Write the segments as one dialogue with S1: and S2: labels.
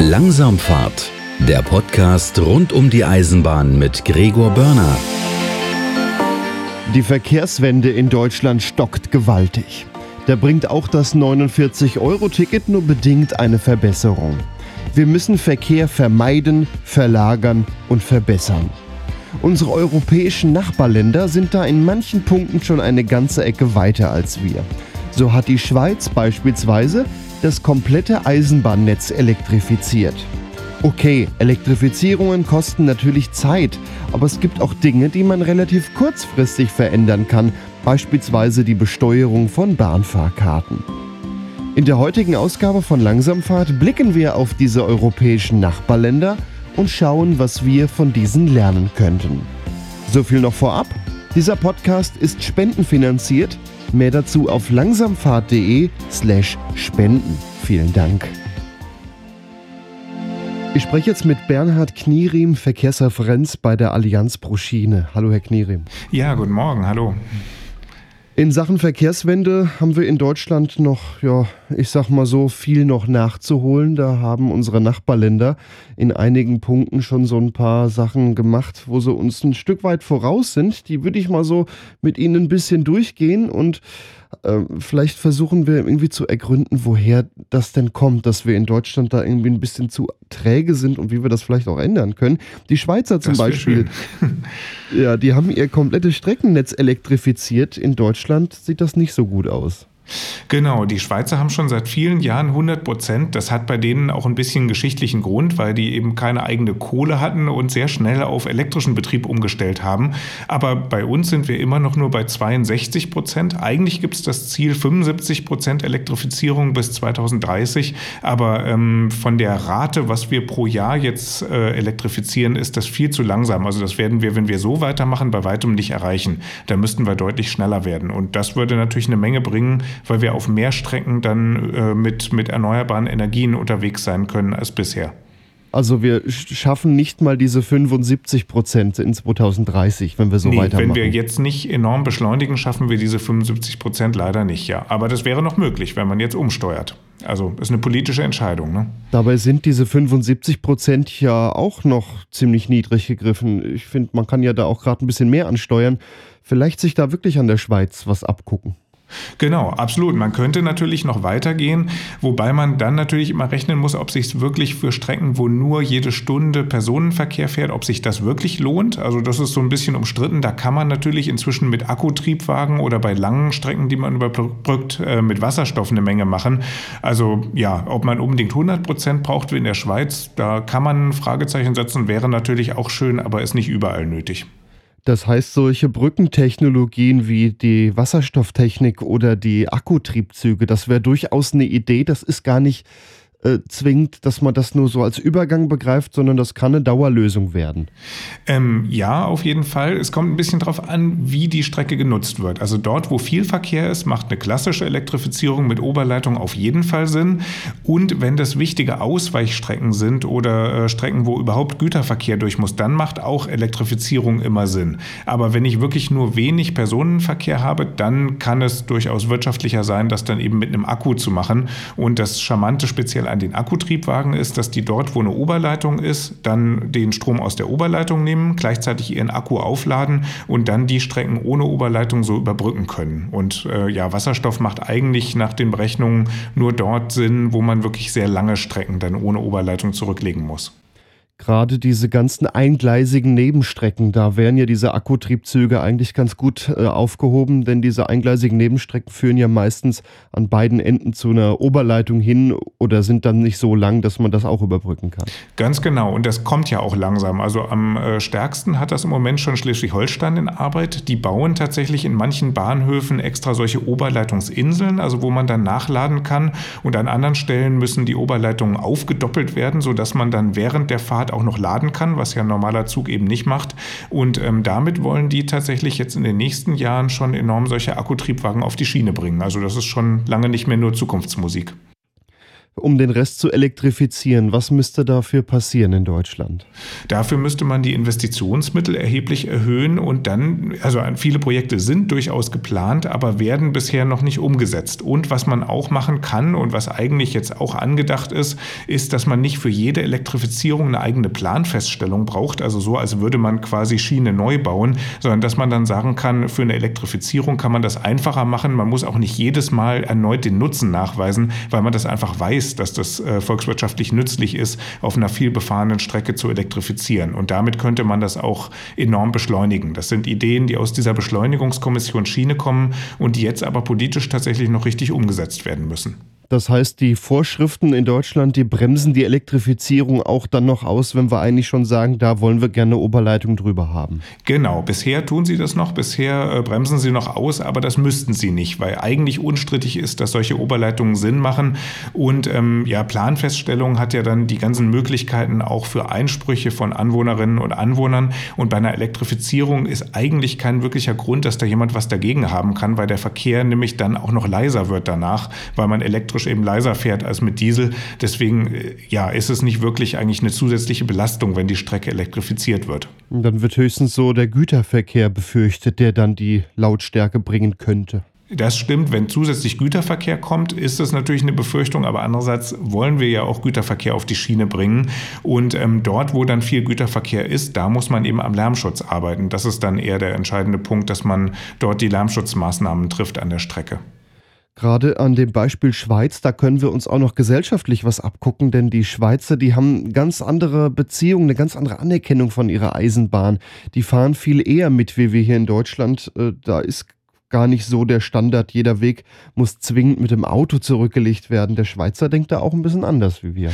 S1: Langsamfahrt, der Podcast rund um die Eisenbahn mit Gregor Börner.
S2: Die Verkehrswende in Deutschland stockt gewaltig. Da bringt auch das 49-Euro-Ticket nur bedingt eine Verbesserung. Wir müssen Verkehr vermeiden, verlagern und verbessern. Unsere europäischen Nachbarländer sind da in manchen Punkten schon eine ganze Ecke weiter als wir. So hat die Schweiz beispielsweise das komplette Eisenbahnnetz elektrifiziert. Okay, Elektrifizierungen kosten natürlich Zeit, aber es gibt auch Dinge, die man relativ kurzfristig verändern kann, beispielsweise die Besteuerung von Bahnfahrkarten. In der heutigen Ausgabe von Langsamfahrt blicken wir auf diese europäischen Nachbarländer und schauen, was wir von diesen lernen könnten. So viel noch vorab. Dieser Podcast ist spendenfinanziert Mehr dazu auf langsamfahrt.de slash spenden. Vielen Dank. Ich spreche jetzt mit Bernhard Knierim, Verkehrsreferenz bei der Allianz Pro Schiene. Hallo, Herr Knierim.
S3: Ja, guten Morgen, hallo.
S2: In Sachen Verkehrswende haben wir in Deutschland noch, ja, ich sag mal so, viel noch nachzuholen. Da haben unsere Nachbarländer in einigen Punkten schon so ein paar Sachen gemacht, wo sie uns ein Stück weit voraus sind. Die würde ich mal so mit Ihnen ein bisschen durchgehen und äh, vielleicht versuchen wir irgendwie zu ergründen, woher das denn kommt, dass wir in Deutschland da irgendwie ein bisschen zu träge sind und wie wir das vielleicht auch ändern können. Die Schweizer zum Beispiel, ja, die haben ihr komplettes Streckennetz elektrifiziert. In Deutschland sieht das nicht so gut aus.
S3: Genau, die Schweizer haben schon seit vielen Jahren 100 Prozent. Das hat bei denen auch ein bisschen geschichtlichen Grund, weil die eben keine eigene Kohle hatten und sehr schnell auf elektrischen Betrieb umgestellt haben. Aber bei uns sind wir immer noch nur bei 62 Prozent. Eigentlich gibt es das Ziel 75 Prozent Elektrifizierung bis 2030. Aber ähm, von der Rate, was wir pro Jahr jetzt äh, elektrifizieren, ist das viel zu langsam. Also das werden wir, wenn wir so weitermachen, bei weitem nicht erreichen. Da müssten wir deutlich schneller werden. Und das würde natürlich eine Menge bringen, weil wir auf mehr Strecken dann äh, mit, mit erneuerbaren Energien unterwegs sein können als bisher.
S2: Also wir schaffen nicht mal diese 75 Prozent in 2030, wenn wir so nee, weitermachen.
S3: Wenn wir jetzt nicht enorm beschleunigen, schaffen wir diese 75 Prozent leider nicht, ja. Aber das wäre noch möglich, wenn man jetzt umsteuert. Also ist eine politische Entscheidung. Ne?
S2: Dabei sind diese 75 Prozent ja auch noch ziemlich niedrig gegriffen. Ich finde, man kann ja da auch gerade ein bisschen mehr ansteuern. Vielleicht sich da wirklich an der Schweiz was abgucken.
S3: Genau, absolut. Man könnte natürlich noch weitergehen, wobei man dann natürlich immer rechnen muss, ob sich wirklich für Strecken, wo nur jede Stunde Personenverkehr fährt, ob sich das wirklich lohnt. Also das ist so ein bisschen umstritten. Da kann man natürlich inzwischen mit Akkutriebwagen oder bei langen Strecken, die man überbrückt, äh, mit Wasserstoff eine Menge machen. Also ja, ob man unbedingt 100 Prozent braucht wie in der Schweiz, da kann man ein Fragezeichen setzen, wäre natürlich auch schön, aber ist nicht überall nötig.
S2: Das heißt, solche Brückentechnologien wie die Wasserstofftechnik oder die Akkutriebzüge, das wäre durchaus eine Idee. Das ist gar nicht äh, zwingt, dass man das nur so als Übergang begreift, sondern das kann eine Dauerlösung werden.
S3: Ähm, ja, auf jeden Fall. Es kommt ein bisschen darauf an, wie die Strecke genutzt wird. Also dort, wo viel Verkehr ist, macht eine klassische Elektrifizierung mit Oberleitung auf jeden Fall Sinn. Und wenn das wichtige Ausweichstrecken sind oder äh, Strecken, wo überhaupt Güterverkehr durch muss, dann macht auch Elektrifizierung immer Sinn. Aber wenn ich wirklich nur wenig Personenverkehr habe, dann kann es durchaus wirtschaftlicher sein, das dann eben mit einem Akku zu machen. Und das Charmante speziell an den Akkutriebwagen ist, dass die dort, wo eine Oberleitung ist, dann den Strom aus der Oberleitung nehmen, gleichzeitig ihren Akku aufladen und dann die Strecken ohne Oberleitung so überbrücken können. Und äh, ja, Wasserstoff macht eigentlich nach den Berechnungen nur dort Sinn, wo man wirklich sehr lange Strecken dann ohne Oberleitung zurücklegen muss
S2: gerade diese ganzen eingleisigen Nebenstrecken, da wären ja diese Akkutriebzüge eigentlich ganz gut äh, aufgehoben, denn diese eingleisigen Nebenstrecken führen ja meistens an beiden Enden zu einer Oberleitung hin oder sind dann nicht so lang, dass man das auch überbrücken kann.
S3: Ganz genau, und das kommt ja auch langsam. Also am äh, stärksten hat das im Moment schon Schleswig-Holstein in Arbeit. Die bauen tatsächlich in manchen Bahnhöfen extra solche Oberleitungsinseln, also wo man dann nachladen kann und an anderen Stellen müssen die Oberleitungen aufgedoppelt werden, sodass man dann während der Fahrt auch noch laden kann, was ja ein normaler Zug eben nicht macht. Und ähm, damit wollen die tatsächlich jetzt in den nächsten Jahren schon enorm solche Akkutriebwagen auf die Schiene bringen. Also das ist schon lange nicht mehr nur Zukunftsmusik.
S2: Um den Rest zu elektrifizieren. Was müsste dafür passieren in Deutschland?
S3: Dafür müsste man die Investitionsmittel erheblich erhöhen und dann, also viele Projekte sind durchaus geplant, aber werden bisher noch nicht umgesetzt. Und was man auch machen kann und was eigentlich jetzt auch angedacht ist, ist, dass man nicht für jede Elektrifizierung eine eigene Planfeststellung braucht, also so, als würde man quasi Schiene neu bauen, sondern dass man dann sagen kann, für eine Elektrifizierung kann man das einfacher machen. Man muss auch nicht jedes Mal erneut den Nutzen nachweisen, weil man das einfach weiß, dass das äh, volkswirtschaftlich nützlich ist, auf einer viel befahrenen Strecke zu elektrifizieren. Und damit könnte man das auch enorm beschleunigen. Das sind Ideen, die aus dieser Beschleunigungskommission Schiene kommen und die jetzt aber politisch tatsächlich noch richtig umgesetzt werden müssen.
S2: Das heißt, die Vorschriften in Deutschland, die bremsen die Elektrifizierung auch dann noch aus, wenn wir eigentlich schon sagen, da wollen wir gerne Oberleitung drüber haben.
S3: Genau, bisher tun sie das noch, bisher äh, bremsen sie noch aus, aber das müssten sie nicht, weil eigentlich unstrittig ist, dass solche Oberleitungen Sinn machen. Und ähm, ja, Planfeststellung hat ja dann die ganzen Möglichkeiten auch für Einsprüche von Anwohnerinnen und Anwohnern. Und bei einer Elektrifizierung ist eigentlich kein wirklicher Grund, dass da jemand was dagegen haben kann, weil der Verkehr nämlich dann auch noch leiser wird danach, weil man elektrisch elektrisch eben leiser fährt als mit Diesel. Deswegen äh, ja, ist es nicht wirklich eigentlich eine zusätzliche Belastung, wenn die Strecke elektrifiziert wird.
S2: Dann wird höchstens so der Güterverkehr befürchtet, der dann die Lautstärke bringen könnte.
S3: Das stimmt, wenn zusätzlich Güterverkehr kommt, ist das natürlich eine Befürchtung, aber andererseits wollen wir ja auch Güterverkehr auf die Schiene bringen. Und ähm, dort, wo dann viel Güterverkehr ist, da muss man eben am Lärmschutz arbeiten. Das ist dann eher der entscheidende Punkt, dass man dort die Lärmschutzmaßnahmen trifft an der Strecke.
S2: Gerade an dem Beispiel Schweiz, da können wir uns auch noch gesellschaftlich was abgucken, denn die Schweizer, die haben ganz andere Beziehungen, eine ganz andere Anerkennung von ihrer Eisenbahn. Die fahren viel eher mit wie wir hier in Deutschland. Äh, da ist gar nicht so der Standard, jeder Weg muss zwingend mit dem Auto zurückgelegt werden. Der Schweizer denkt da auch ein bisschen anders wie wir.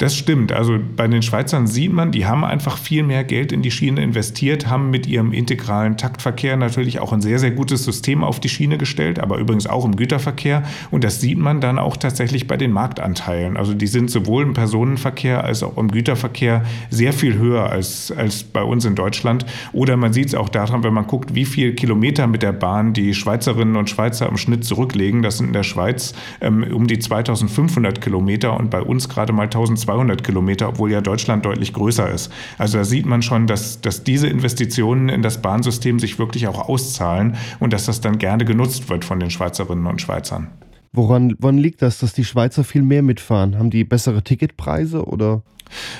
S3: Das stimmt. Also bei den Schweizern sieht man, die haben einfach viel mehr Geld in die Schiene investiert, haben mit ihrem integralen Taktverkehr natürlich auch ein sehr, sehr gutes System auf die Schiene gestellt, aber übrigens auch im Güterverkehr. Und das sieht man dann auch tatsächlich bei den Marktanteilen. Also die sind sowohl im Personenverkehr als auch im Güterverkehr sehr viel höher als, als bei uns in Deutschland. Oder man sieht es auch daran, wenn man guckt, wie viele Kilometer mit der Bahn die Schweizerinnen und Schweizer im Schnitt zurücklegen. Das sind in der Schweiz ähm, um die 2500 Kilometer und bei uns gerade mal 1200 200 Kilometer, obwohl ja Deutschland deutlich größer ist. Also da sieht man schon, dass, dass diese Investitionen in das Bahnsystem sich wirklich auch auszahlen und dass das dann gerne genutzt wird von den Schweizerinnen und Schweizern.
S2: Woran, woran liegt das, dass die Schweizer viel mehr mitfahren? Haben die bessere Ticketpreise oder?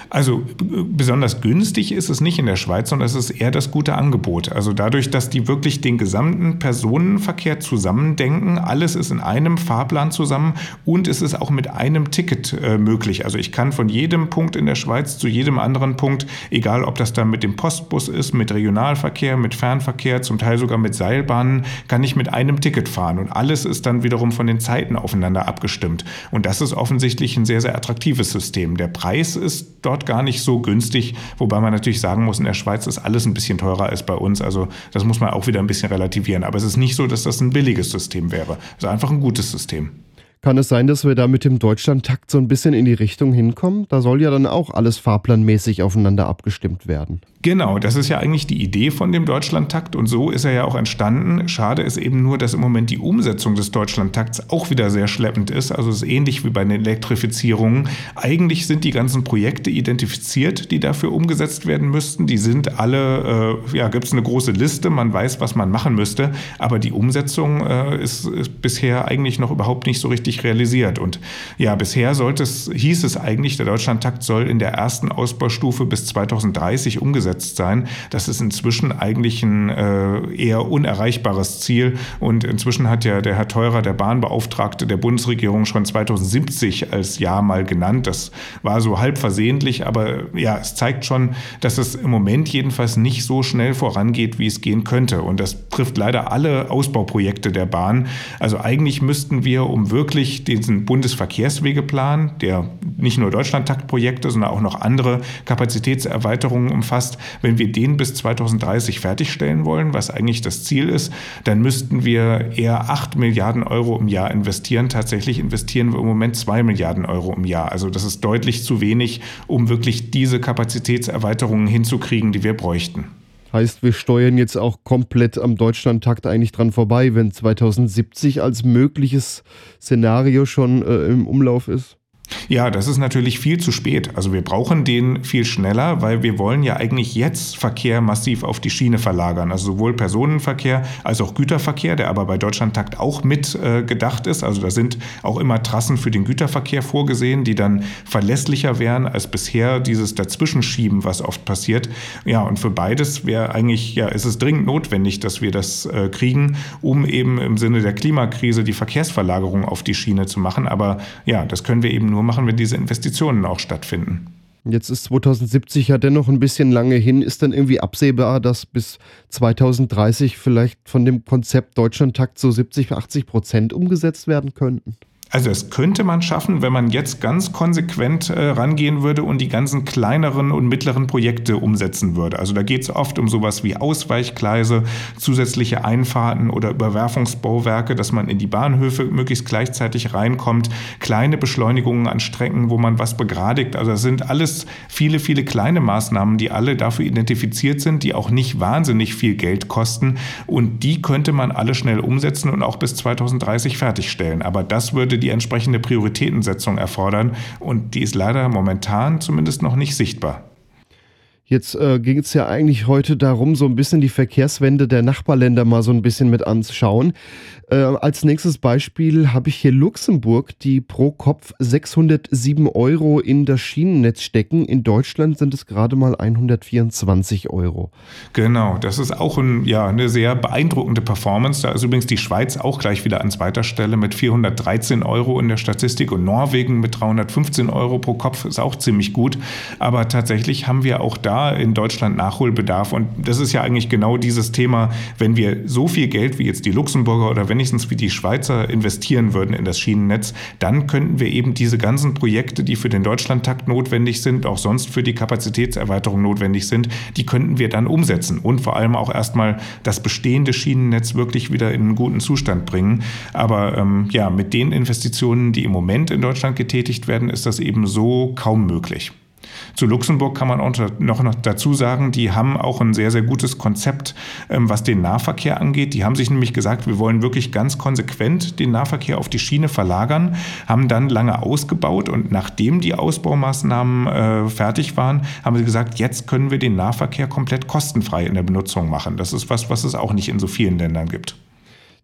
S3: Also besonders günstig ist es nicht in der Schweiz, sondern es ist eher das gute Angebot. Also dadurch, dass die wirklich den gesamten Personenverkehr zusammendenken, alles ist in einem Fahrplan zusammen und es ist auch mit einem Ticket äh, möglich. Also ich kann von jedem Punkt in der Schweiz zu jedem anderen Punkt, egal ob das dann mit dem Postbus ist, mit Regionalverkehr, mit Fernverkehr, zum Teil sogar mit Seilbahnen, kann ich mit einem Ticket fahren und alles ist dann wiederum von den Zeiten aufeinander abgestimmt. Und das ist offensichtlich ein sehr, sehr attraktives System. Der Preis ist ist dort gar nicht so günstig, wobei man natürlich sagen muss, in der Schweiz ist alles ein bisschen teurer als bei uns. Also das muss man auch wieder ein bisschen relativieren. Aber es ist nicht so, dass das ein billiges System wäre. Es ist einfach ein gutes System.
S2: Kann es sein, dass wir da mit dem Deutschlandtakt so ein bisschen in die Richtung hinkommen? Da soll ja dann auch alles fahrplanmäßig aufeinander abgestimmt werden.
S3: Genau, das ist ja eigentlich die Idee von dem Deutschlandtakt und so ist er ja auch entstanden. Schade ist eben nur, dass im Moment die Umsetzung des Deutschlandtakts auch wieder sehr schleppend ist. Also es ist ähnlich wie bei den Elektrifizierungen. Eigentlich sind die ganzen Projekte identifiziert, die dafür umgesetzt werden müssten. Die sind alle, äh, ja, gibt es eine große Liste, man weiß, was man machen müsste, aber die Umsetzung äh, ist, ist bisher eigentlich noch überhaupt nicht so richtig realisiert. Und ja, bisher sollte es, hieß es eigentlich, der Deutschlandtakt soll in der ersten Ausbaustufe bis 2030 umgesetzt umgesetzt sein. Das ist inzwischen eigentlich ein äh, eher unerreichbares Ziel. Und inzwischen hat ja der Herr Teurer, der Bahnbeauftragte der Bundesregierung, schon 2070 als Jahr mal genannt. Das war so halb versehentlich, aber ja, es zeigt schon, dass es im Moment jedenfalls nicht so schnell vorangeht, wie es gehen könnte. Und das trifft leider alle Ausbauprojekte der Bahn. Also eigentlich müssten wir, um wirklich diesen Bundesverkehrswegeplan, der nicht nur Deutschlandtaktprojekte, sondern auch noch andere Kapazitätserweiterungen umfasst, wenn wir den bis 2030 fertigstellen wollen, was eigentlich das Ziel ist, dann müssten wir eher 8 Milliarden Euro im Jahr investieren. Tatsächlich investieren wir im Moment 2 Milliarden Euro im Jahr. Also das ist deutlich zu wenig, um wirklich diese Kapazitätserweiterungen hinzukriegen, die wir bräuchten.
S2: Heißt, wir steuern jetzt auch komplett am Deutschlandtakt eigentlich dran vorbei, wenn 2070 als mögliches Szenario schon äh, im Umlauf ist?
S3: Ja, das ist natürlich viel zu spät. Also wir brauchen den viel schneller, weil wir wollen ja eigentlich jetzt Verkehr massiv auf die Schiene verlagern. Also sowohl Personenverkehr als auch Güterverkehr, der aber bei Deutschlandtakt auch mit äh, gedacht ist. Also da sind auch immer Trassen für den Güterverkehr vorgesehen, die dann verlässlicher wären als bisher dieses Dazwischenschieben, was oft passiert. Ja, und für beides wäre eigentlich, ja, ist es dringend notwendig, dass wir das äh, kriegen, um eben im Sinne der Klimakrise die Verkehrsverlagerung auf die Schiene zu machen. Aber ja, das können wir eben nur machen, wenn diese Investitionen auch stattfinden.
S2: Jetzt ist 2070 ja dennoch ein bisschen lange hin. Ist dann irgendwie absehbar, dass bis 2030 vielleicht von dem Konzept Deutschlandtakt so 70, 80 Prozent umgesetzt werden könnten?
S3: Also das könnte man schaffen, wenn man jetzt ganz konsequent äh, rangehen würde und die ganzen kleineren und mittleren Projekte umsetzen würde. Also da geht es oft um sowas wie Ausweichgleise, zusätzliche Einfahrten oder Überwerfungsbauwerke, dass man in die Bahnhöfe möglichst gleichzeitig reinkommt, kleine Beschleunigungen an Strecken, wo man was begradigt. Also das sind alles viele, viele kleine Maßnahmen, die alle dafür identifiziert sind, die auch nicht wahnsinnig viel Geld kosten und die könnte man alle schnell umsetzen und auch bis 2030 fertigstellen. Aber das würde die entsprechende Prioritätensetzung erfordern und die ist leider momentan zumindest noch nicht sichtbar.
S2: Jetzt äh, ging es ja eigentlich heute darum, so ein bisschen die Verkehrswende der Nachbarländer mal so ein bisschen mit anzuschauen. Äh, als nächstes Beispiel habe ich hier Luxemburg, die pro Kopf 607 Euro in das Schienennetz stecken. In Deutschland sind es gerade mal 124 Euro.
S3: Genau, das ist auch ein, ja, eine sehr beeindruckende Performance. Da ist übrigens die Schweiz auch gleich wieder an zweiter Stelle mit 413 Euro in der Statistik und Norwegen mit 315 Euro pro Kopf ist auch ziemlich gut. Aber tatsächlich haben wir auch da in Deutschland Nachholbedarf. Und das ist ja eigentlich genau dieses Thema, wenn wir so viel Geld wie jetzt die Luxemburger oder wenigstens wie die Schweizer investieren würden in das Schienennetz, dann könnten wir eben diese ganzen Projekte, die für den Deutschlandtakt notwendig sind, auch sonst für die Kapazitätserweiterung notwendig sind, die könnten wir dann umsetzen und vor allem auch erstmal das bestehende Schienennetz wirklich wieder in einen guten Zustand bringen. Aber ähm, ja, mit den Investitionen, die im Moment in Deutschland getätigt werden, ist das eben so kaum möglich. Zu Luxemburg kann man auch noch dazu sagen, die haben auch ein sehr, sehr gutes Konzept, ähm, was den Nahverkehr angeht. Die haben sich nämlich gesagt, wir wollen wirklich ganz konsequent den Nahverkehr auf die Schiene verlagern, haben dann lange ausgebaut und nachdem die Ausbaumaßnahmen äh, fertig waren, haben sie gesagt, jetzt können wir den Nahverkehr komplett kostenfrei in der Benutzung machen. Das ist was, was es auch nicht in so vielen Ländern gibt.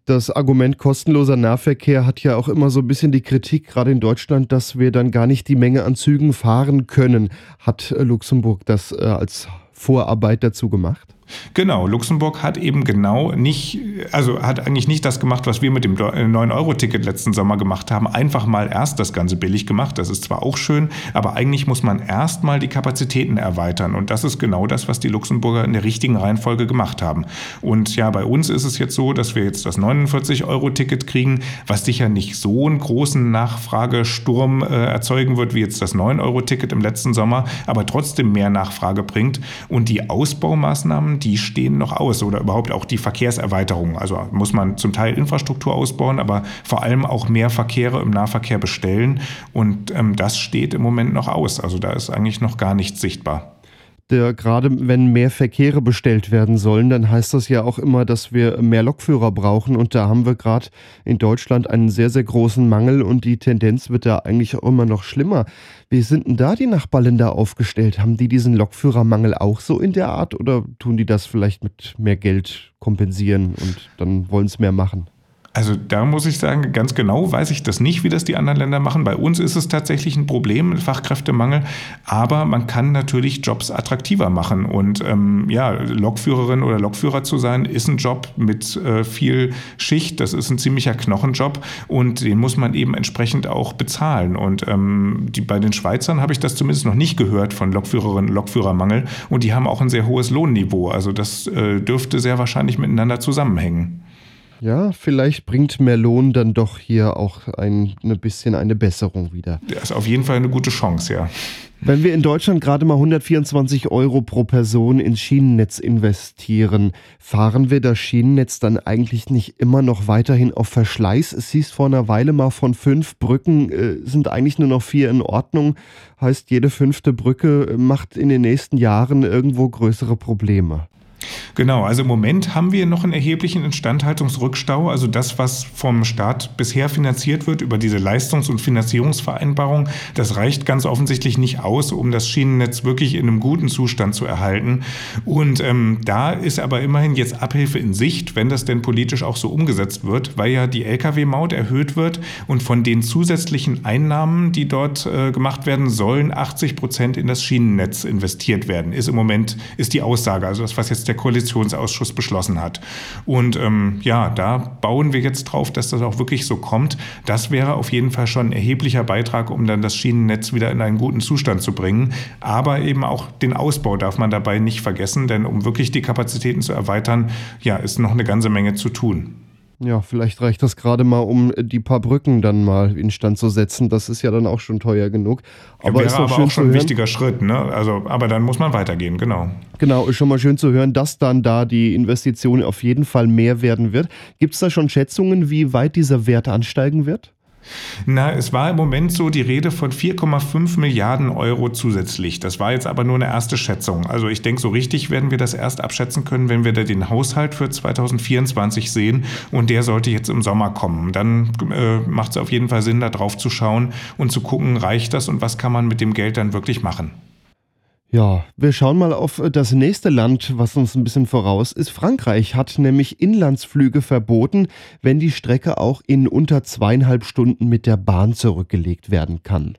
S2: Das Argument kostenloser Nahverkehr hat ja auch immer so ein bisschen die Kritik, gerade in Deutschland, dass wir dann gar nicht die Menge an Zügen fahren können. Hat Luxemburg das äh, als Vorarbeit dazu gemacht?
S3: Genau, Luxemburg hat eben genau nicht, also hat eigentlich nicht das gemacht, was wir mit dem 9-Euro-Ticket letzten Sommer gemacht haben. Einfach mal erst das Ganze billig gemacht. Das ist zwar auch schön, aber eigentlich muss man erst mal die Kapazitäten erweitern. Und das ist genau das, was die Luxemburger in der richtigen Reihenfolge gemacht haben. Und ja, bei uns ist es jetzt so, dass wir jetzt das 49-Euro-Ticket kriegen, was sicher nicht so einen großen Nachfragesturm äh, erzeugen wird, wie jetzt das 9-Euro-Ticket im letzten Sommer, aber trotzdem mehr Nachfrage bringt. Und die Ausbaumaßnahmen, die stehen noch aus oder überhaupt auch die Verkehrserweiterung. Also muss man zum Teil Infrastruktur ausbauen, aber vor allem auch mehr Verkehre im Nahverkehr bestellen. Und ähm, das steht im Moment noch aus. Also da ist eigentlich noch gar nichts sichtbar
S2: der, gerade wenn mehr Verkehre bestellt werden sollen, dann heißt das ja auch immer, dass wir mehr Lokführer brauchen. Und da haben wir gerade in Deutschland einen sehr, sehr großen Mangel und die Tendenz wird da eigentlich auch immer noch schlimmer. Wie sind denn da die Nachbarländer aufgestellt? Haben die diesen Lokführermangel auch so in der Art oder tun die das vielleicht mit mehr Geld kompensieren und dann wollen es mehr machen?
S3: Also da muss ich sagen, ganz genau weiß ich das nicht, wie das die anderen Länder machen. Bei uns ist es tatsächlich ein Problem, Fachkräftemangel, aber man kann natürlich Jobs attraktiver machen. Und ähm, ja, Lokführerin oder Lokführer zu sein, ist ein Job mit äh, viel Schicht, das ist ein ziemlicher Knochenjob und den muss man eben entsprechend auch bezahlen. Und ähm, die, bei den Schweizern habe ich das zumindest noch nicht gehört von Lokführerinnen und Lokführermangel und die haben auch ein sehr hohes Lohnniveau. Also das äh, dürfte sehr wahrscheinlich miteinander zusammenhängen.
S2: Ja, vielleicht bringt mehr Lohn dann doch hier auch ein, ein bisschen eine Besserung wieder.
S3: Das ist auf jeden Fall eine gute Chance, ja.
S2: Wenn wir in Deutschland gerade mal 124 Euro pro Person ins Schienennetz investieren, fahren wir das Schienennetz dann eigentlich nicht immer noch weiterhin auf Verschleiß? Es hieß vor einer Weile mal von fünf Brücken äh, sind eigentlich nur noch vier in Ordnung. Heißt, jede fünfte Brücke macht in den nächsten Jahren irgendwo größere Probleme.
S3: Genau, also im Moment haben wir noch einen erheblichen Instandhaltungsrückstau. Also das, was vom Staat bisher finanziert wird über diese Leistungs- und Finanzierungsvereinbarung, das reicht ganz offensichtlich nicht aus, um das Schienennetz wirklich in einem guten Zustand zu erhalten. Und ähm, da ist aber immerhin jetzt Abhilfe in Sicht, wenn das denn politisch auch so umgesetzt wird, weil ja die Lkw-Maut erhöht wird und von den zusätzlichen Einnahmen, die dort äh, gemacht werden sollen, 80 Prozent in das Schienennetz investiert werden. Ist im Moment ist die Aussage, also das, was jetzt der Koalitionsausschuss beschlossen hat. Und ähm, ja, da bauen wir jetzt drauf, dass das auch wirklich so kommt. Das wäre auf jeden Fall schon ein erheblicher Beitrag, um dann das Schienennetz wieder in einen guten Zustand zu bringen. Aber eben auch den Ausbau darf man dabei nicht vergessen, denn um wirklich die Kapazitäten zu erweitern, ja, ist noch eine ganze Menge zu tun.
S2: Ja, vielleicht reicht das gerade mal, um die paar Brücken dann mal instand zu setzen. Das ist ja dann auch schon teuer genug.
S3: Aber ja, wäre aber auch schon ein wichtiger Schritt, ne? Also, aber dann muss man weitergehen, genau.
S2: Genau, ist schon mal schön zu hören, dass dann da die Investition auf jeden Fall mehr werden wird. Gibt es da schon Schätzungen, wie weit dieser Wert ansteigen wird?
S3: Na, es war im Moment so die Rede von 4,5 Milliarden Euro zusätzlich. Das war jetzt aber nur eine erste Schätzung. Also ich denke, so richtig werden wir das erst abschätzen können, wenn wir da den Haushalt für 2024 sehen. Und der sollte jetzt im Sommer kommen. Dann äh, macht es auf jeden Fall Sinn, da drauf zu schauen und zu gucken, reicht das und was kann man mit dem Geld dann wirklich machen.
S2: Ja, wir schauen mal auf das nächste Land, was uns ein bisschen voraus ist. Frankreich hat nämlich Inlandsflüge verboten, wenn die Strecke auch in unter zweieinhalb Stunden mit der Bahn zurückgelegt werden kann.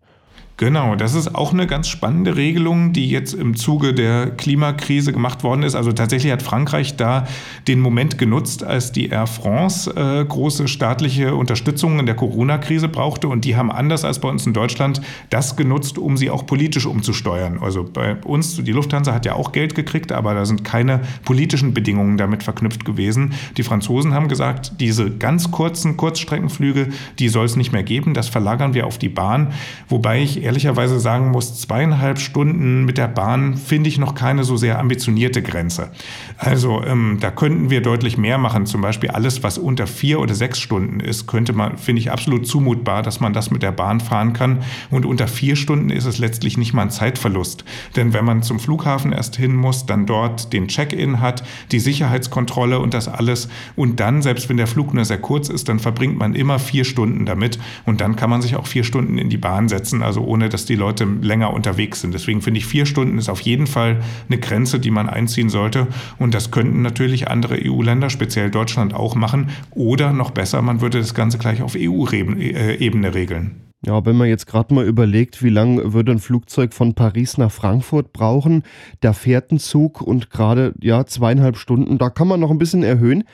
S3: Genau, das ist auch eine ganz spannende Regelung, die jetzt im Zuge der Klimakrise gemacht worden ist. Also tatsächlich hat Frankreich da den Moment genutzt, als die Air France äh, große staatliche Unterstützung in der Corona-Krise brauchte. Und die haben anders als bei uns in Deutschland das genutzt, um sie auch politisch umzusteuern. Also bei uns, die Lufthansa hat ja auch Geld gekriegt, aber da sind keine politischen Bedingungen damit verknüpft gewesen. Die Franzosen haben gesagt, diese ganz kurzen Kurzstreckenflüge, die soll es nicht mehr geben. Das verlagern wir auf die Bahn. Wobei ich ehrlicherweise sagen muss, zweieinhalb Stunden mit der Bahn finde ich noch keine so sehr ambitionierte Grenze. Also ähm, da könnten wir deutlich mehr machen. Zum Beispiel alles, was unter vier oder sechs Stunden ist, könnte man, finde ich absolut zumutbar, dass man das mit der Bahn fahren kann. Und unter vier Stunden ist es letztlich nicht mal ein Zeitverlust. Denn wenn man zum Flughafen erst hin muss, dann dort den Check-in hat, die Sicherheitskontrolle und das alles und dann, selbst wenn der Flug nur sehr kurz ist, dann verbringt man immer vier Stunden damit und dann kann man sich auch vier Stunden in die Bahn setzen, also ohne ohne dass die Leute länger unterwegs sind. Deswegen finde ich, vier Stunden ist auf jeden Fall eine Grenze, die man einziehen sollte. Und das könnten natürlich andere EU-Länder, speziell Deutschland, auch machen. Oder noch besser, man würde das Ganze gleich auf EU-Ebene regeln.
S2: Ja, wenn man jetzt gerade mal überlegt, wie lange würde ein Flugzeug von Paris nach Frankfurt brauchen, da fährt ein Zug und gerade ja zweieinhalb Stunden, da kann man noch ein bisschen erhöhen.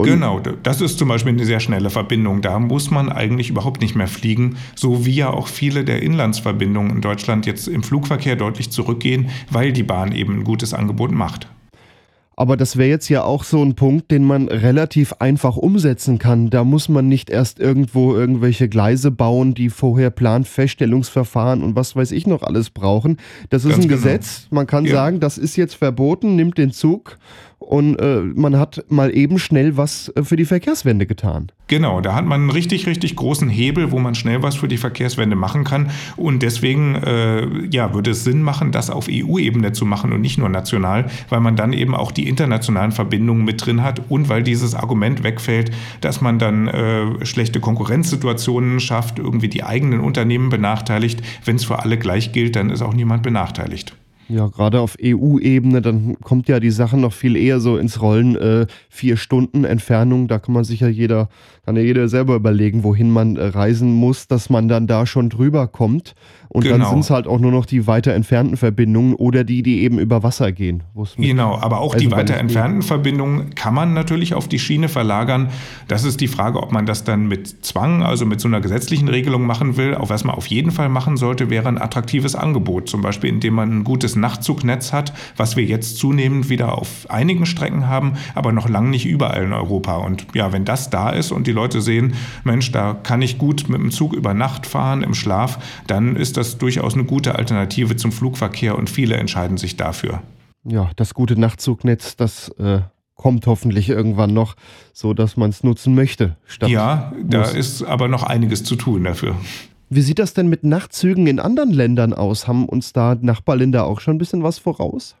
S3: Und genau, das ist zum Beispiel eine sehr schnelle Verbindung. Da muss man eigentlich überhaupt nicht mehr fliegen, so wie ja auch viele der Inlandsverbindungen in Deutschland jetzt im Flugverkehr deutlich zurückgehen, weil die Bahn eben ein gutes Angebot macht.
S2: Aber das wäre jetzt ja auch so ein Punkt, den man relativ einfach umsetzen kann. Da muss man nicht erst irgendwo irgendwelche Gleise bauen, die vorher Planfeststellungsverfahren und was weiß ich noch alles brauchen. Das ist Ganz ein genau. Gesetz. Man kann ja. sagen, das ist jetzt verboten, nimmt den Zug und äh, man hat mal eben schnell was äh, für die Verkehrswende getan.
S3: Genau, da hat man einen richtig, richtig großen Hebel, wo man schnell was für die Verkehrswende machen kann. Und deswegen äh, ja, würde es Sinn machen, das auf EU-Ebene zu machen und nicht nur national, weil man dann eben auch die internationalen Verbindungen mit drin hat und weil dieses Argument wegfällt, dass man dann äh, schlechte Konkurrenzsituationen schafft, irgendwie die eigenen Unternehmen benachteiligt. Wenn es für alle gleich gilt, dann ist auch niemand benachteiligt.
S2: Ja, gerade auf EU-Ebene, dann kommt ja die Sache noch viel eher so ins Rollen. Äh, vier Stunden Entfernung, da kann man sich ja jeder, kann ja jeder selber überlegen, wohin man äh, reisen muss, dass man dann da schon drüber kommt. Und genau. dann sind es halt auch nur noch die weiter entfernten Verbindungen oder die, die eben über Wasser gehen.
S3: Genau, aber auch die weiter entfernten Verbindungen kann man natürlich auf die Schiene verlagern. Das ist die Frage, ob man das dann mit Zwang, also mit so einer gesetzlichen Regelung machen will. Auf was man auf jeden Fall machen sollte, wäre ein attraktives Angebot. Zum Beispiel, indem man ein gutes Nachtzugnetz hat, was wir jetzt zunehmend wieder auf einigen Strecken haben, aber noch lange nicht überall in Europa. Und ja, wenn das da ist und die Leute sehen, Mensch, da kann ich gut mit dem Zug über Nacht fahren, im Schlaf, dann ist das durchaus eine gute Alternative zum Flugverkehr und viele entscheiden sich dafür.
S2: Ja, das gute Nachtzugnetz, das äh, kommt hoffentlich irgendwann noch, so dass man es nutzen möchte.
S3: ja, da ist aber noch einiges zu tun dafür.
S2: Wie sieht das denn mit Nachtzügen in anderen Ländern aus? Haben uns da Nachbarländer auch schon ein bisschen was voraus?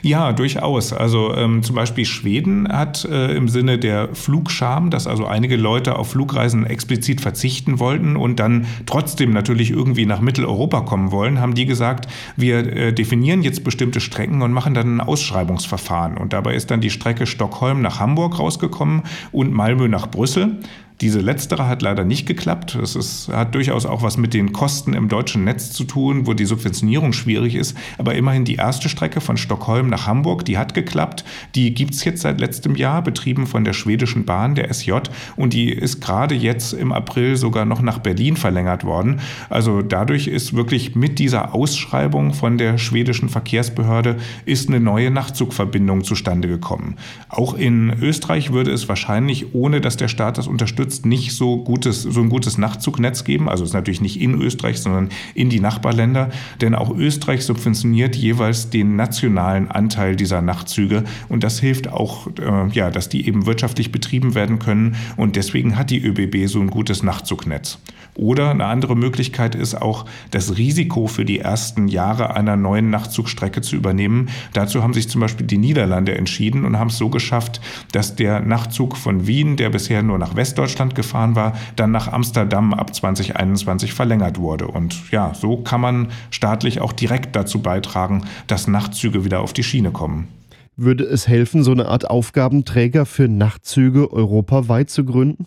S3: Ja, durchaus. Also ähm, zum Beispiel Schweden hat äh, im Sinne der Flugscham, dass also einige Leute auf Flugreisen explizit verzichten wollten und dann trotzdem natürlich irgendwie nach Mitteleuropa kommen wollen, haben die gesagt, wir äh, definieren jetzt bestimmte Strecken und machen dann ein Ausschreibungsverfahren. Und dabei ist dann die Strecke Stockholm nach Hamburg rausgekommen und Malmö nach Brüssel. Diese letztere hat leider nicht geklappt. Das ist, hat durchaus auch was mit den Kosten im deutschen Netz zu tun, wo die Subventionierung schwierig ist. Aber immerhin die erste Strecke von Stockholm nach Hamburg, die hat geklappt. Die gibt es jetzt seit letztem Jahr, betrieben von der schwedischen Bahn, der SJ. Und die ist gerade jetzt im April sogar noch nach Berlin verlängert worden. Also dadurch ist wirklich mit dieser Ausschreibung von der schwedischen Verkehrsbehörde ist eine neue Nachtzugverbindung zustande gekommen. Auch in Österreich würde es wahrscheinlich, ohne dass der Staat das unterstützt, unterstützt, nicht so, gutes, so ein gutes Nachtzugnetz geben. Also es ist natürlich nicht in Österreich, sondern in die Nachbarländer. Denn auch Österreich subventioniert jeweils den nationalen Anteil dieser Nachtzüge. Und das hilft auch, äh, ja, dass die eben wirtschaftlich betrieben werden können. Und deswegen hat die ÖBB so ein gutes Nachtzugnetz. Oder eine andere Möglichkeit ist auch, das Risiko für die ersten Jahre einer neuen Nachtzugstrecke zu übernehmen. Dazu haben sich zum Beispiel die Niederlande entschieden und haben es so geschafft, dass der Nachtzug von Wien, der bisher nur nach Westdeutschland gefahren war, dann nach Amsterdam ab 2021 verlängert wurde. Und ja, so kann man staatlich auch direkt dazu beitragen, dass Nachtzüge wieder auf die Schiene kommen.
S2: Würde es helfen, so eine Art Aufgabenträger für Nachtzüge europaweit zu gründen?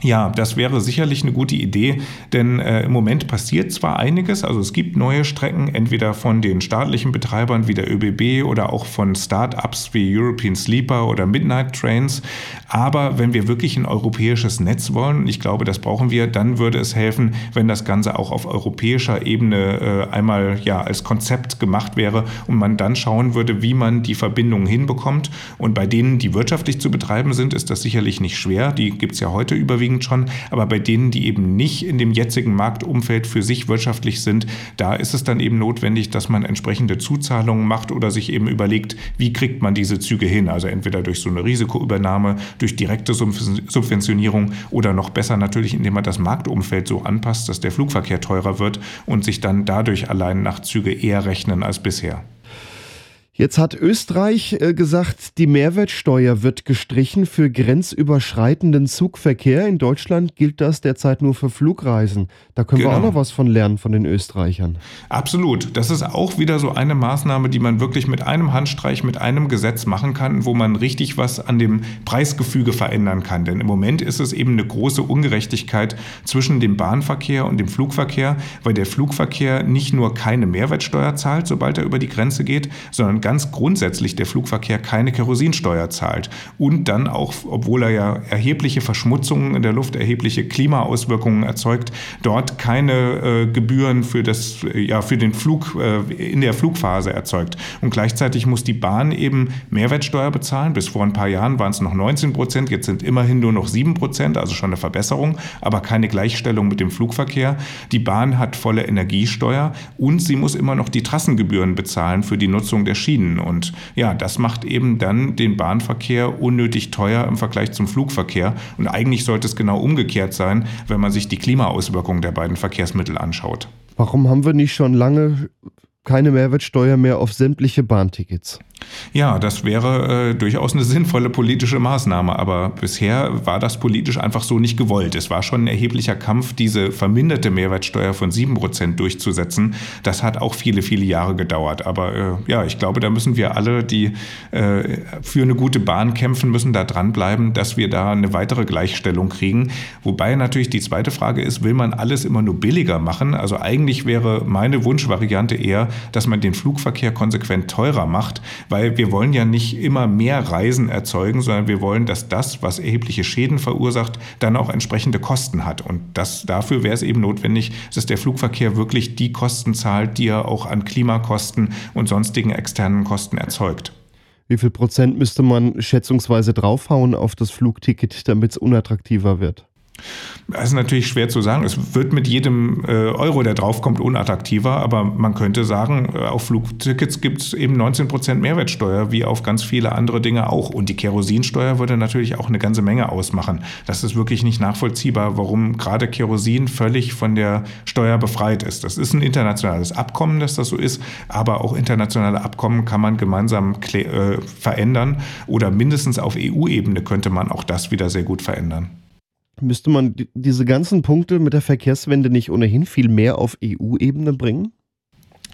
S3: Ja, das wäre sicherlich eine gute Idee, denn äh, im Moment passiert zwar einiges, also es gibt neue Strecken, entweder von den staatlichen Betreibern wie der ÖBB oder auch von Start-ups wie European Sleeper oder Midnight Trains, aber wenn wir wirklich ein europäisches Netz wollen, ich glaube, das brauchen wir, dann würde es helfen, wenn das Ganze auch auf europäischer Ebene äh, einmal ja als Konzept gemacht wäre und man dann schauen würde, wie man die Verbindungen hinbekommt. Und bei denen, die wirtschaftlich zu betreiben sind, ist das sicherlich nicht schwer. Die gibt es ja heute überwiegend überwiegend schon, aber bei denen, die eben nicht in dem jetzigen Marktumfeld für sich wirtschaftlich sind, da ist es dann eben notwendig, dass man entsprechende Zuzahlungen macht oder sich eben überlegt, wie kriegt man diese Züge hin. Also entweder durch so eine Risikoübernahme, durch direkte Subventionierung oder noch besser natürlich, indem man das Marktumfeld so anpasst, dass der Flugverkehr teurer wird und sich dann dadurch allein nach Züge eher rechnen als bisher.
S2: Jetzt hat Österreich äh, gesagt, die Mehrwertsteuer wird gestrichen für grenzüberschreitenden Zugverkehr. In Deutschland gilt das derzeit nur für Flugreisen. Da können genau. wir auch genau. noch was von lernen von den Österreichern.
S3: Absolut. Das ist auch wieder so eine Maßnahme, die man wirklich mit einem Handstreich, mit einem Gesetz machen kann, wo man richtig was an dem Preisgefüge verändern kann. Denn im Moment ist es eben eine große Ungerechtigkeit zwischen dem Bahnverkehr und dem Flugverkehr, weil der Flugverkehr nicht nur keine Mehrwertsteuer zahlt, sobald er über die Grenze geht, sondern ganz grundsätzlich der Flugverkehr keine Kerosinsteuer zahlt und dann auch, obwohl er ja erhebliche Verschmutzungen in der Luft, erhebliche Klimaauswirkungen erzeugt, dort keine äh, Gebühren für, das, ja, für den Flug äh, in der Flugphase erzeugt. Und gleichzeitig muss die Bahn eben Mehrwertsteuer bezahlen. Bis vor ein paar Jahren waren es noch 19 Prozent, jetzt sind immerhin nur noch 7 Prozent, also schon eine Verbesserung, aber keine Gleichstellung mit dem Flugverkehr. Die Bahn hat volle Energiesteuer und sie muss immer noch die Trassengebühren bezahlen für die Nutzung der Schienen. Schienen. Und ja, das macht eben dann den Bahnverkehr unnötig teuer im Vergleich zum Flugverkehr. Und eigentlich sollte es genau umgekehrt sein, wenn man sich die Klimaauswirkungen der beiden Verkehrsmittel anschaut.
S2: Warum haben wir nicht schon lange keine Mehrwertsteuer mehr auf sämtliche Bahntickets?
S3: Ja, das wäre äh, durchaus eine sinnvolle politische Maßnahme, aber bisher war das politisch einfach so nicht gewollt. Es war schon ein erheblicher Kampf, diese verminderte Mehrwertsteuer von 7% durchzusetzen. Das hat auch viele, viele Jahre gedauert. Aber äh, ja, ich glaube, da müssen wir alle, die äh, für eine gute Bahn kämpfen, müssen da dranbleiben, dass wir da eine weitere Gleichstellung kriegen. Wobei natürlich die zweite Frage ist, will man alles immer nur billiger machen? Also eigentlich wäre meine Wunschvariante eher, dass man den Flugverkehr konsequent teurer macht, weil wir wollen ja nicht immer mehr Reisen erzeugen, sondern wir wollen, dass das, was erhebliche Schäden verursacht, dann auch entsprechende Kosten hat. Und das, dafür wäre es eben notwendig, dass der Flugverkehr wirklich die Kosten zahlt, die er auch an Klimakosten und sonstigen externen Kosten erzeugt.
S2: Wie viel Prozent müsste man schätzungsweise draufhauen auf das Flugticket, damit es unattraktiver wird?
S3: Das ist natürlich schwer zu sagen. Es wird mit jedem äh, Euro, der draufkommt, unattraktiver. Aber man könnte sagen, äh, auf Flugtickets gibt es eben 19 Prozent Mehrwertsteuer, wie auf ganz viele andere Dinge auch. Und die Kerosinsteuer würde natürlich auch eine ganze Menge ausmachen. Das ist wirklich nicht nachvollziehbar, warum gerade Kerosin völlig von der Steuer befreit ist. Das ist ein internationales Abkommen, dass das so ist. Aber auch internationale Abkommen kann man gemeinsam äh, verändern. Oder mindestens auf EU-Ebene könnte man auch das wieder sehr gut verändern.
S2: Müsste man diese ganzen Punkte mit der Verkehrswende nicht ohnehin viel mehr auf EU-Ebene bringen?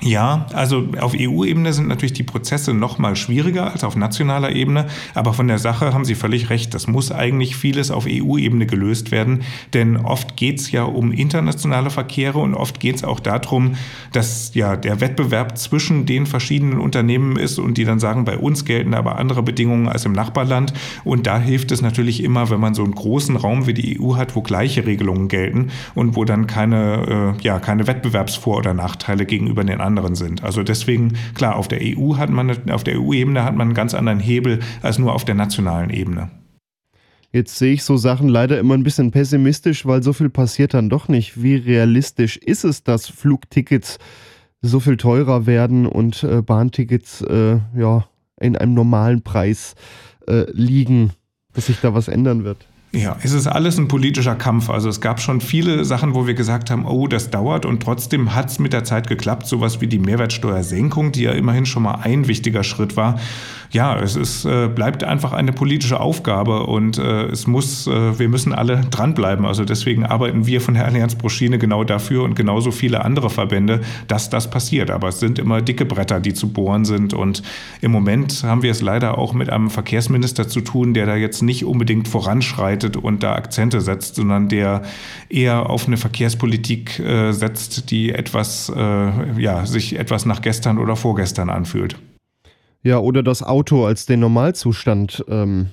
S3: Ja, also auf EU-Ebene sind natürlich die Prozesse noch mal schwieriger als auf nationaler Ebene, aber von der Sache haben Sie völlig recht. Das muss eigentlich vieles auf EU-Ebene gelöst werden, denn oft geht es ja um internationale Verkehre und oft geht es auch darum, dass ja der Wettbewerb zwischen den verschiedenen Unternehmen ist und die dann sagen, bei uns gelten aber andere Bedingungen als im Nachbarland. Und da hilft es natürlich immer, wenn man so einen großen Raum wie die EU hat, wo gleiche Regelungen gelten und wo dann keine, äh, ja, keine Wettbewerbsvor- oder Nachteile gegenüber den anderen sind. Also deswegen, klar, auf der EU hat man, auf der EU-Ebene hat man einen ganz anderen Hebel als nur auf der nationalen Ebene.
S2: Jetzt sehe ich so Sachen leider immer ein bisschen pessimistisch, weil so viel passiert dann doch nicht. Wie realistisch ist es, dass Flugtickets so viel teurer werden und äh, Bahntickets äh, ja in einem normalen Preis äh, liegen, dass sich da was ändern wird?
S3: Ja, es ist alles ein politischer Kampf. Also es gab schon viele Sachen, wo wir gesagt haben, oh, das dauert und trotzdem hat es mit der Zeit geklappt. Sowas wie die Mehrwertsteuersenkung, die ja immerhin schon mal ein wichtiger Schritt war. Ja, es ist, äh, bleibt einfach eine politische Aufgabe und äh, es muss, äh, wir müssen alle dranbleiben. Also deswegen arbeiten wir von der Allianz Broschine genau dafür und genauso viele andere Verbände, dass das passiert. Aber es sind immer dicke Bretter, die zu bohren sind und im Moment haben wir es leider auch mit einem Verkehrsminister zu tun, der da jetzt nicht unbedingt voranschreitet und da Akzente setzt, sondern der eher auf eine Verkehrspolitik äh, setzt, die etwas, äh, ja, sich etwas nach gestern oder vorgestern anfühlt.
S2: Ja, oder das Auto als den Normalzustand ähm,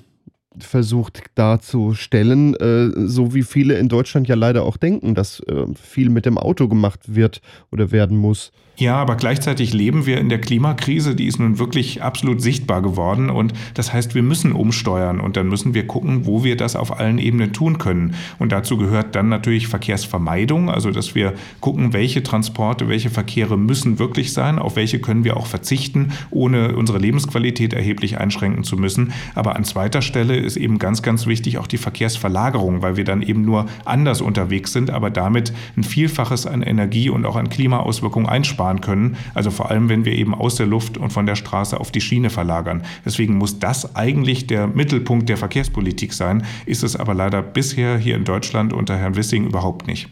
S2: versucht darzustellen, äh, so wie viele in Deutschland ja leider auch denken, dass äh, viel mit dem Auto gemacht wird oder werden muss.
S3: Ja, aber gleichzeitig leben wir in der Klimakrise, die ist nun wirklich absolut sichtbar geworden und das heißt, wir müssen umsteuern und dann müssen wir gucken, wo wir das auf allen Ebenen tun können. Und dazu gehört dann natürlich Verkehrsvermeidung, also dass wir gucken, welche Transporte, welche Verkehre müssen wirklich sein, auf welche können wir auch verzichten, ohne unsere Lebensqualität erheblich einschränken zu müssen. Aber an zweiter Stelle ist eben ganz, ganz wichtig auch die Verkehrsverlagerung, weil wir dann eben nur anders unterwegs sind, aber damit ein Vielfaches an Energie und auch an Klimaauswirkungen einsparen können. Also vor allem, wenn wir eben aus der Luft und von der Straße auf die Schiene verlagern. Deswegen muss das eigentlich der Mittelpunkt der Verkehrspolitik sein, ist es aber leider bisher hier in Deutschland unter Herrn Wissing überhaupt nicht.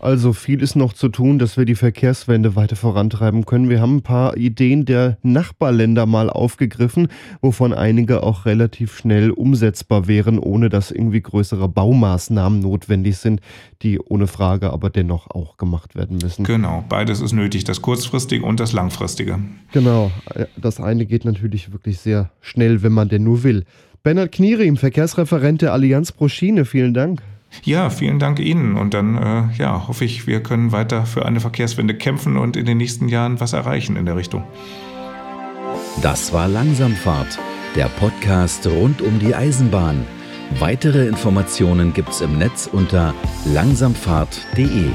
S2: Also viel ist noch zu tun, dass wir die Verkehrswende weiter vorantreiben können. Wir haben ein paar Ideen der Nachbarländer mal aufgegriffen, wovon einige auch relativ schnell umsetzbar wären, ohne dass irgendwie größere Baumaßnahmen notwendig sind, die ohne Frage aber dennoch auch gemacht werden müssen.
S3: Genau, beides ist nötig, das kurzfristige und das langfristige.
S2: Genau, das eine geht natürlich wirklich sehr schnell, wenn man denn nur will. Bernhard Knierim, Verkehrsreferent der Allianz Proschine, vielen Dank.
S3: Ja, vielen Dank Ihnen und dann äh, ja, hoffe ich, wir können weiter für eine Verkehrswende kämpfen und in den nächsten Jahren was erreichen in der Richtung.
S1: Das war Langsamfahrt, der Podcast rund um die Eisenbahn. Weitere Informationen gibt's im Netz unter langsamfahrt.de.